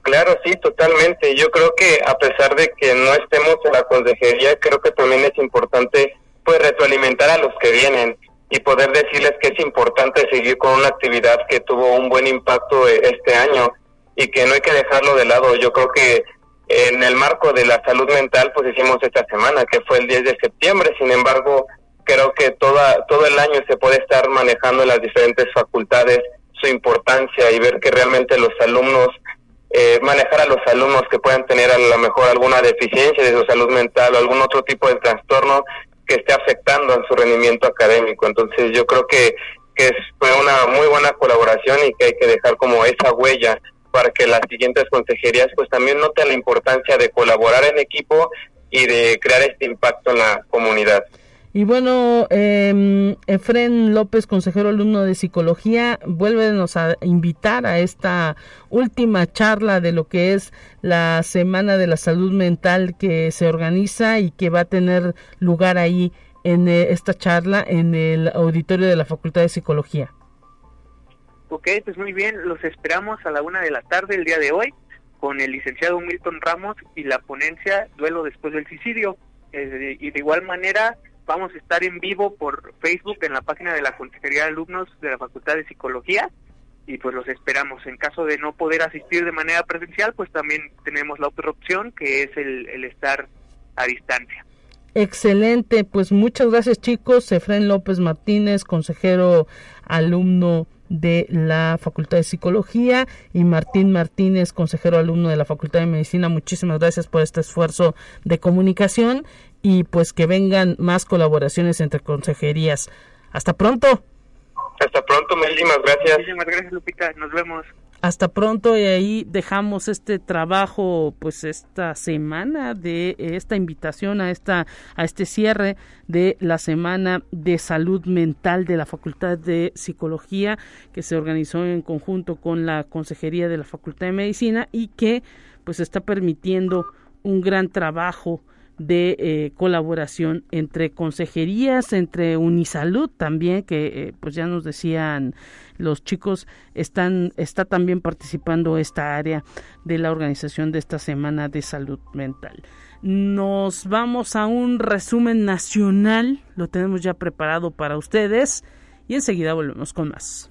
Claro, sí, totalmente. Yo creo que a pesar de que no estemos en la consejería, creo que también es importante pues retroalimentar a los que vienen y poder decirles que es importante seguir con una actividad que tuvo un buen impacto eh, este año y que no hay que dejarlo de lado. Yo creo que en el marco de la salud mental, pues hicimos esta semana, que fue el 10 de septiembre. Sin embargo, creo que toda, todo el año se puede estar manejando en las diferentes facultades su importancia y ver que realmente los alumnos, eh, manejar a los alumnos que puedan tener a lo mejor alguna deficiencia de su salud mental o algún otro tipo de trastorno que esté afectando en su rendimiento académico. Entonces yo creo que, que fue una muy buena colaboración y que hay que dejar como esa huella para que las siguientes consejerías pues también noten la importancia de colaborar en equipo y de crear este impacto en la comunidad. Y bueno, eh, Efren López, consejero alumno de psicología, vuélvenos a invitar a esta última charla de lo que es la Semana de la Salud Mental que se organiza y que va a tener lugar ahí en eh, esta charla en el auditorio de la Facultad de Psicología. Ok, pues muy bien, los esperamos a la una de la tarde el día de hoy con el licenciado Milton Ramos y la ponencia Duelo después del suicidio. Eh, y de igual manera vamos a estar en vivo por Facebook en la página de la Consejería de Alumnos de la Facultad de Psicología y pues los esperamos. En caso de no poder asistir de manera presencial, pues también tenemos la otra opción que es el, estar a distancia. Excelente, pues muchas gracias chicos. Efren López Martínez, consejero alumno de la Facultad de Psicología y Martín Martínez, consejero alumno de la Facultad de Medicina. Muchísimas gracias por este esfuerzo de comunicación y pues que vengan más colaboraciones entre consejerías. Hasta pronto. Hasta pronto, Muchísimas gracias. Muchísimas gracias, Lupita. Nos vemos hasta pronto y ahí dejamos este trabajo pues esta semana de esta invitación a esta a este cierre de la semana de salud mental de la Facultad de Psicología que se organizó en conjunto con la Consejería de la Facultad de Medicina y que pues está permitiendo un gran trabajo de eh, colaboración entre consejerías, entre Unisalud también, que eh, pues ya nos decían los chicos, están, está también participando esta área de la organización de esta semana de salud mental. Nos vamos a un resumen nacional, lo tenemos ya preparado para ustedes y enseguida volvemos con más.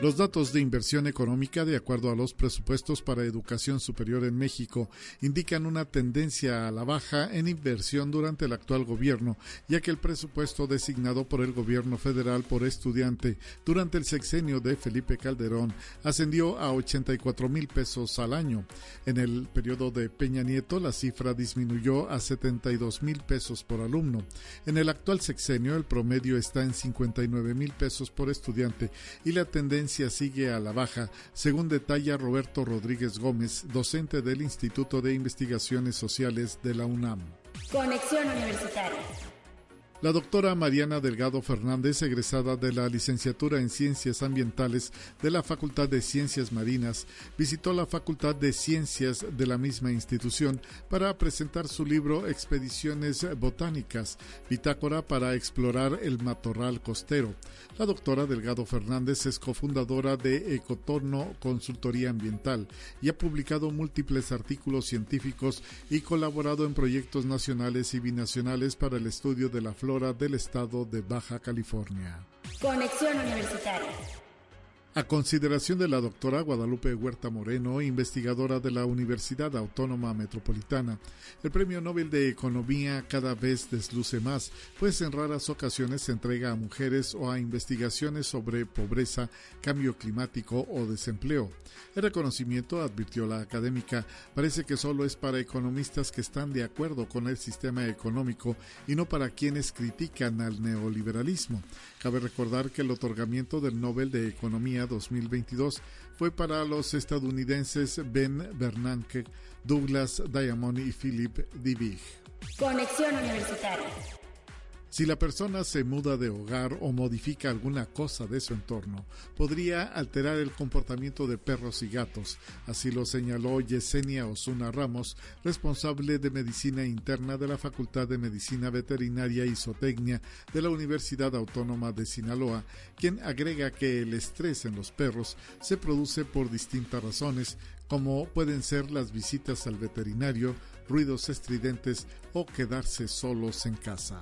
Los datos de inversión económica, de acuerdo a los presupuestos para educación superior en México, indican una tendencia a la baja en inversión durante el actual gobierno, ya que el presupuesto designado por el gobierno federal por estudiante durante el sexenio de Felipe Calderón ascendió a 84 mil pesos al año. En el periodo de Peña Nieto, la cifra disminuyó a 72 mil pesos por alumno. En el actual sexenio, el promedio está en 59 mil pesos por estudiante y la tendencia sigue a la baja, según detalla Roberto Rodríguez Gómez, docente del Instituto de Investigaciones Sociales de la UNAM. La doctora Mariana Delgado Fernández, egresada de la licenciatura en Ciencias Ambientales de la Facultad de Ciencias Marinas, visitó la Facultad de Ciencias de la misma institución para presentar su libro Expediciones Botánicas, bitácora para explorar el matorral costero. La doctora Delgado Fernández es cofundadora de Ecotorno Consultoría Ambiental y ha publicado múltiples artículos científicos y colaborado en proyectos nacionales y binacionales para el estudio de la flora del estado de Baja California. Conexión Universitaria. A consideración de la doctora Guadalupe Huerta Moreno, investigadora de la Universidad Autónoma Metropolitana, el Premio Nobel de Economía cada vez desluce más, pues en raras ocasiones se entrega a mujeres o a investigaciones sobre pobreza, cambio climático o desempleo. El reconocimiento, advirtió la académica, parece que solo es para economistas que están de acuerdo con el sistema económico y no para quienes critican al neoliberalismo. Cabe recordar que el otorgamiento del Nobel de Economía 2022 fue para los estadounidenses Ben Bernanke, Douglas Diamond y Philip Divig. Conexión Universitaria. Si la persona se muda de hogar o modifica alguna cosa de su entorno, podría alterar el comportamiento de perros y gatos. Así lo señaló Yesenia Osuna Ramos, responsable de Medicina Interna de la Facultad de Medicina Veterinaria y Zootecnia de la Universidad Autónoma de Sinaloa, quien agrega que el estrés en los perros se produce por distintas razones, como pueden ser las visitas al veterinario, ruidos estridentes o quedarse solos en casa.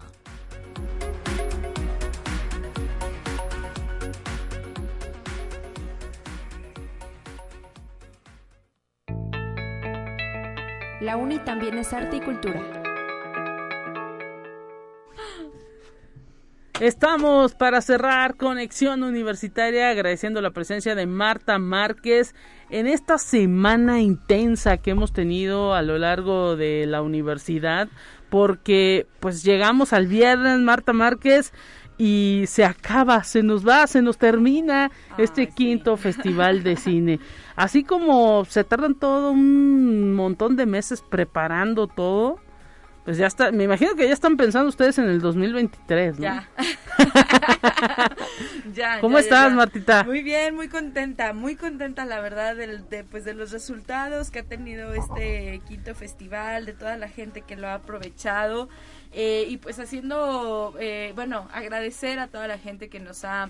La UNI también es arte y cultura. Estamos para cerrar Conexión Universitaria agradeciendo la presencia de Marta Márquez en esta semana intensa que hemos tenido a lo largo de la universidad porque pues llegamos al viernes Marta Márquez y se acaba, se nos va, se nos termina este quinto festival de cine. Así como se tardan todo un montón de meses preparando todo, pues ya está, me imagino que ya están pensando ustedes en el 2023, ¿no? Ya. ya ¿Cómo estás, Martita? Muy bien, muy contenta, muy contenta la verdad de, pues, de los resultados que ha tenido este quinto festival, de toda la gente que lo ha aprovechado eh, y pues haciendo, eh, bueno, agradecer a toda la gente que nos ha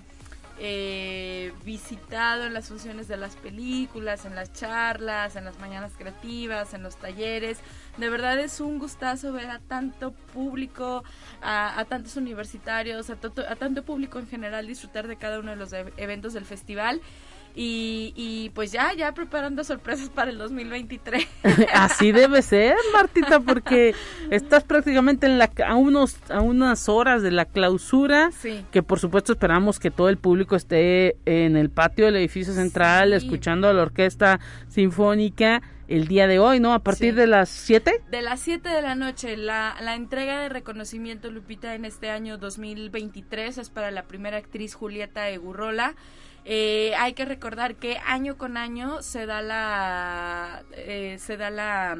eh, visitado en las funciones de las películas, en las charlas, en las mañanas creativas, en los talleres. De verdad es un gustazo ver a tanto público, a, tantos universitarios, a, a tanto público en general disfrutar de cada uno de los e-, eventos del festival. Y, y, pues ya, ya preparando sorpresas para el 2023. Así debe ser, Martita, porque estás prácticamente en la, a, unos, a unas horas de la clausura, que por supuesto esperamos que todo el público esté en el patio del edificio central escuchando a la orquesta sinfónica el día de hoy, ¿no? A partir de las 7. De las 7 de la noche, la, la entrega de reconocimiento Lupita en este año 2023 es para la primera actriz Julieta Egurrola. Eh, hay que recordar que año con año se da la eh, se da la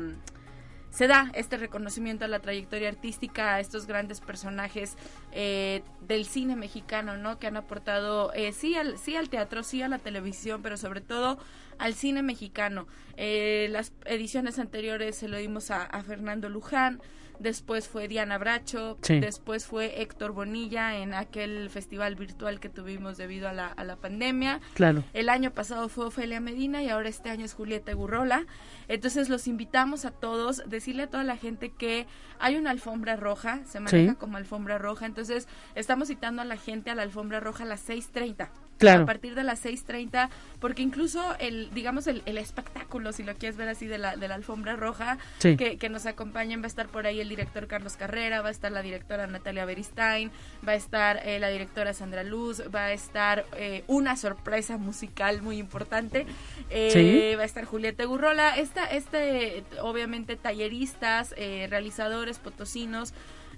se da este reconocimiento a la trayectoria artística a estos grandes personajes eh, del cine mexicano, ¿no? Que han aportado sí al sí al teatro, sí a la televisión, pero sobre todo al cine mexicano. las ediciones anteriores se lo dimos a Fernando Luján después fue Diana Bracho, después fue Héctor Bonilla en aquel festival virtual que tuvimos debido a la, a la pandemia. Claro. El año pasado fue Ofelia Medina y ahora este año es Julieta Gurrola. Entonces los invitamos a todos, decirle a toda la gente que hay una alfombra roja, se maneja como alfombra roja, entonces estamos citando a la gente a la alfombra roja a las 6.30. Claro. A partir de las 6.30, porque incluso el, digamos, el, el, espectáculo, si lo quieres ver así, de la, de la alfombra roja, que, que, nos acompañen, va a estar por ahí el director Carlos Carrera, va a estar la directora Natalia Beristain, va a estar eh, la directora Sandra Luz, va a estar eh, una sorpresa musical muy importante, eh, va a estar Julieta Gurrola, esta, este, obviamente, talleristas, realizadores potosinos,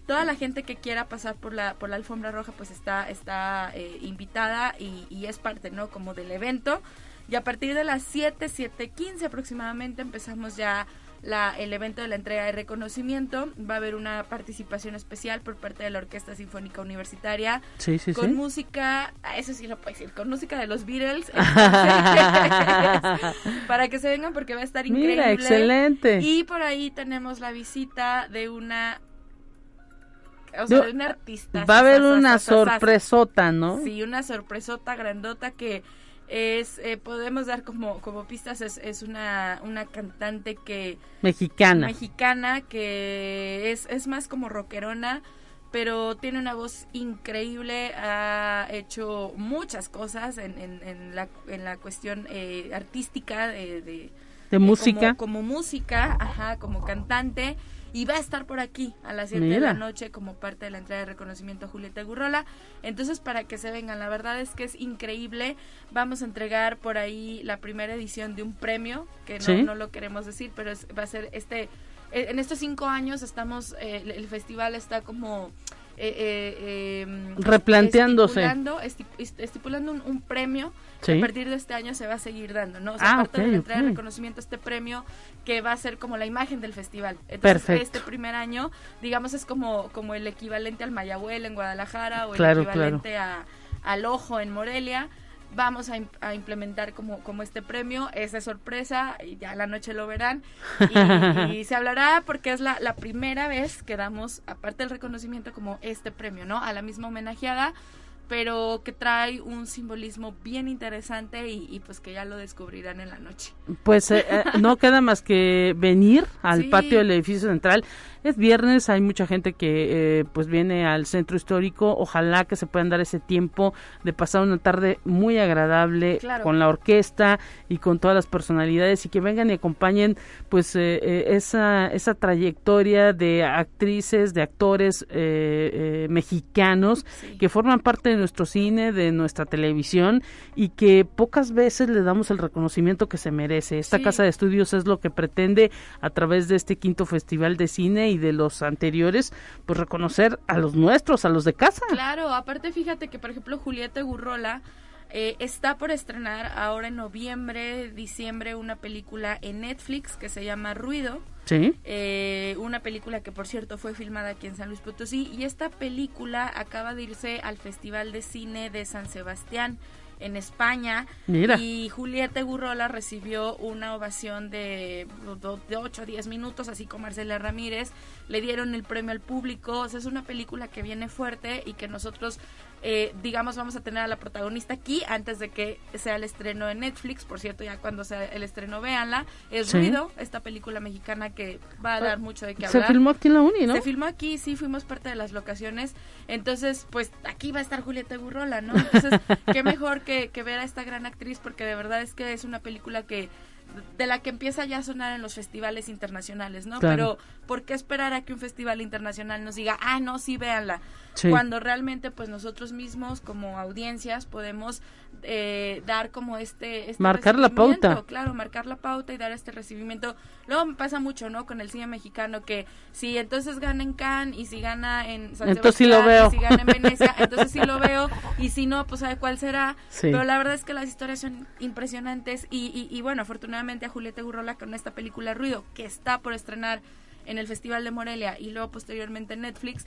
toda la gente que quiera pasar por la por la alfombra roja pues está está eh, invitada y, y, es parte no como del evento. Y a partir de las 7 7:15 aproximadamente empezamos ya la, el evento de la entrega de reconocimiento. Va a haber una participación especial por parte de la Orquesta Sinfónica Universitaria sí, sí, con música ah, eso sí lo puedo decir con música de los Beatles. Para que se vengan porque va a estar increíble. Mira, excelente. Y por ahí tenemos la visita de una o sea, de un artista. Va a haber una sorpresota, ¿no? Sí, una sorpresota grandota que es, eh, podemos dar como, como pistas, es, es una, una cantante que... Mexicana. Mexicana, que es, es más como rockerona, pero tiene una voz increíble, ha hecho muchas cosas en, en, en la, en la cuestión eh, artística de... de, de música. Como, como música, ajá, como cantante y va a estar por aquí a las 7 de la noche como parte de la entrega de reconocimiento a Julieta Gurrola. Entonces, para que se vengan, la verdad es que es increíble. Vamos a entregar por ahí la primera edición de un premio, que no, no lo queremos decir, pero va a ser este... En estos cinco años estamos, eh, el festival está como eh, eh, em, replanteándose. Estipulando, un, premio que a partir de este año se va a seguir dando, ¿no? O sea, ah, aparte de entregar reconocimiento este premio que va a ser como la imagen del festival. Entonces, este primer año, digamos, es como, como el equivalente al Mayahuel en Guadalajara o el equivalente a, al Ojo en Morelia vamos a, implementar como, como este premio, es de sorpresa, y ya la noche lo verán, y, se hablará porque es la, la, primera vez que damos, aparte del reconocimiento, como este premio, ¿no? A la misma homenajeada, pero que trae un simbolismo bien interesante y, pues que ya lo descubrirán en la noche. Pues eh, eh, no queda más que venir al patio del edificio central es viernes, hay mucha gente que eh, pues viene al centro histórico. Ojalá que se puedan dar ese tiempo de pasar una tarde muy agradable con la orquesta y con todas las personalidades y que vengan y acompañen pues eh, eh, esa esa trayectoria de actrices, de actores mexicanos que forman parte de nuestro cine, de nuestra televisión y que pocas veces le damos el reconocimiento que se merece. Esta casa de estudios es lo que pretende a través de este quinto festival de cine y de los anteriores, pues reconocer a los nuestros, a los de casa. Claro, aparte fíjate que por ejemplo Julieta Gurrola eh, está por estrenar ahora en noviembre, diciembre una película en Netflix que se llama Ruido. Sí. Eh, una película que por cierto fue filmada aquí en San Luis Potosí y esta película acaba de irse al Festival de Cine de San Sebastián en España. Y Julieta Gurrola recibió una ovación de, de 8 a 10 minutos, así como Marcela Ramírez. Le dieron el premio al público. O sea, es una película que viene fuerte y que nosotros eh, digamos, vamos a tener a la protagonista aquí antes de que sea el estreno en Netflix. Por cierto, ya cuando sea el estreno, véanla. Es Ruido, esta película mexicana que va a dar mucho de qué hablar. Se filmó aquí en la Uni, ¿no? Se filmó aquí, sí, fuimos parte de las locaciones. Entonces, pues aquí va a estar Julieta Gurrola, ¿no? Entonces, qué mejor que, que ver a esta gran actriz, porque de verdad es que es una película que de la que empieza ya a sonar en los festivales internacionales, ¿no? Pero ¿por qué esperar a que un festival internacional nos diga, ah, no, sí, véanla? Cuando realmente, pues nosotros mismos como audiencias podemos eh, dar como este, este marcar la pauta. Claro marcar la pauta y dar este recibimiento. Luego me pasa mucho no con el cine mexicano que si entonces gana en Cannes y si gana en San entonces sí lo veo. y si gana en Venecia entonces sí lo veo. Y si no pues sabe cuál será pero la verdad es que las historias son impresionantes y, y, bueno afortunadamente a Julieta Gurrola con esta película Ruido que está por estrenar en el Festival de Morelia y luego posteriormente en Netflix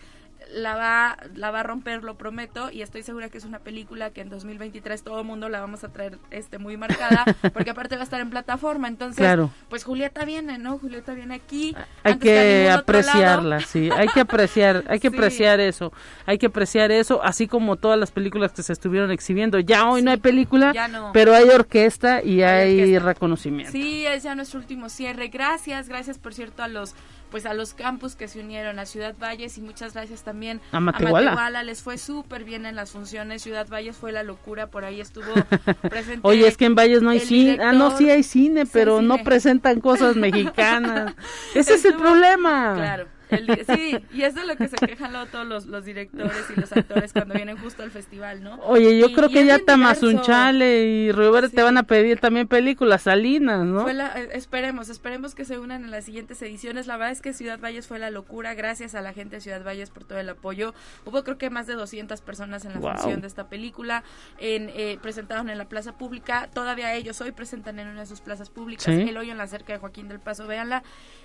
la va, la va a romper, lo prometo, y estoy segura que es una película que en 2023 todo el mundo la vamos a traer este muy marcada, porque aparte va a estar en plataforma, entonces, pues Julieta viene, ¿no? Julieta viene aquí. Hay que apreciarla, sí, hay que apreciar, hay que apreciar eso, hay que apreciar eso, así como todas las películas que se estuvieron exhibiendo. Ya hoy no hay película, pero hay orquesta y hay, reconocimiento. Sí, es ya nuestro último cierre. Gracias, gracias por cierto a los pues a los campus que se unieron a Ciudad Valles y muchas gracias también a Matehuala. Les fue súper bien en las funciones. Ciudad Valles fue la locura, por ahí estuvo presente. Oye, es que en Valles no hay cine. Ah, no, sí hay cine, pero no presentan cosas mexicanas. Ese es el problema. Claro sí, y es de lo que se quejan luego todos los, los, directores y los actores cuando vienen justo al festival, ¿no? Oye, yo creo que ya Tamazunchale y Robert te van a pedir también películas salinas, ¿no? Eh, esperemos, esperemos que se unan en las siguientes ediciones. La verdad es que Ciudad Valles fue la locura. Gracias a la gente de Ciudad Valles por todo el apoyo. Hubo creo que más de 200 personas en la función de esta película. En, eh, presentaron en la plaza pública. Todavía ellos hoy presentan en una de sus plazas públicas. El hoyo en la cerca de Joaquín del Paso, véanla.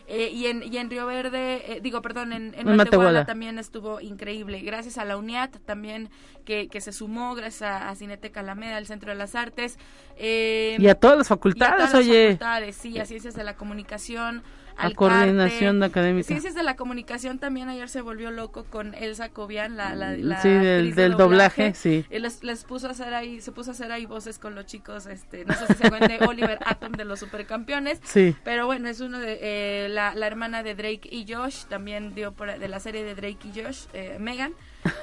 Eh, y, en, y en Río Verde, eh, digo, perdón, en, en, Matehuala también estuvo increíble. Gracias a la UNIAT también que, que se sumó, gracias a, Cineteca Alameda, al Centro de las Artes. Eh, y a todas las facultades, oye. facultades, sí, a Ciencias de la Comunicación, a coordinación académica. Ciencias de la comunicación también ayer se volvió loco con Elsa Cobian, la, la, sí, del, doblaje, sí. Les, les, puso a hacer ahí, se puso a hacer ahí voces con los chicos, este, no sé si se acuerdan de Oliver Atom de los supercampeones, sí. pero bueno, es uno de, eh, la, la hermana de Drake y Josh, también dio por, de la serie de Drake y Josh, eh, Megan,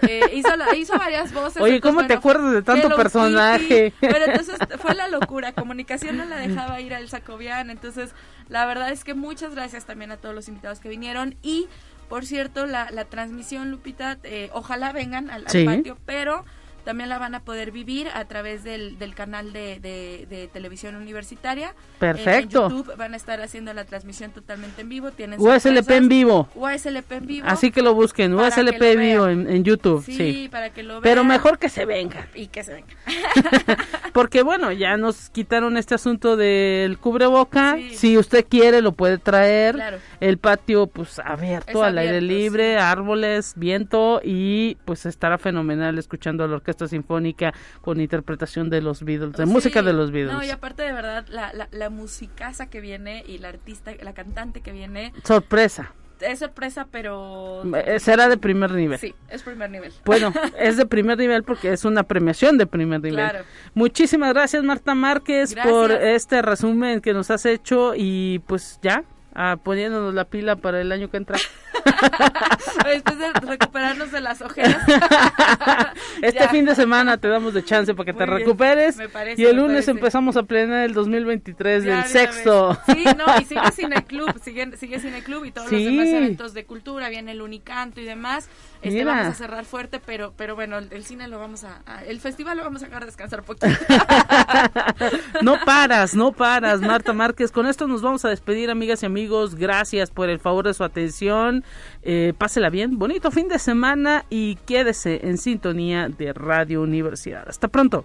eh, hizo, hizo, varias voces. Oye, ¿cómo te acuerdas de tanto personaje? Pero entonces fue la locura. Comunicación no la dejaba ir al Sacobian. Entonces, la verdad es que muchas gracias también a todos los invitados que vinieron. Y, por cierto, la, la transmisión, Lupita, eh, ojalá vengan al, patio, pero también la van a poder vivir a través del, del canal de, de, televisión universitaria. Perfecto. En, YouTube van a estar haciendo la transmisión totalmente en vivo. Tienen USLP en vivo. USLP en vivo. Así que lo busquen, USLP en vivo en, YouTube. Sí, para que lo vean. Pero mejor que se venga. Y que se venga. Porque bueno, ya nos quitaron este asunto del cubreboca. Si usted quiere, lo puede traer. El patio, pues abierto, al aire libre, árboles, viento y pues estará fenomenal escuchando la orquesta sinfónica con interpretación de los Beatles, de música de los Beatles. No, y aparte de verdad, la, la, la musicaza que viene y la artista, la cantante que viene. Sorpresa es sorpresa, pero... Eh, será de primer nivel. Sí, es primer nivel. Bueno, es de primer nivel porque es una premiación de primer nivel. Claro. Muchísimas gracias, Marta Márquez, por este resumen que nos has hecho y pues ya, ah, poniéndonos la pila para el año que entra. Después de recuperarnos de las ojeras. este fin de semana te damos de chance para que te recuperes. y el lunes empezamos a plenar el 2023 del sexto. Sí, no, y sigue sin el club, sigue, sigue sin el club y todos los demás eventos de cultura, viene el Unicanto y demás. Este, vamos a cerrar fuerte, pero pero bueno, el, cine lo vamos a, el festival lo vamos a dejar descansar poquito. no paras, no paras, Marta Márquez. Con esto nos vamos a despedir, amigas y Gracias por el favor de su atención. Eh, pásela bien, bonito fin de semana y quédese en sintonía de Radio Universidad. Hasta pronto.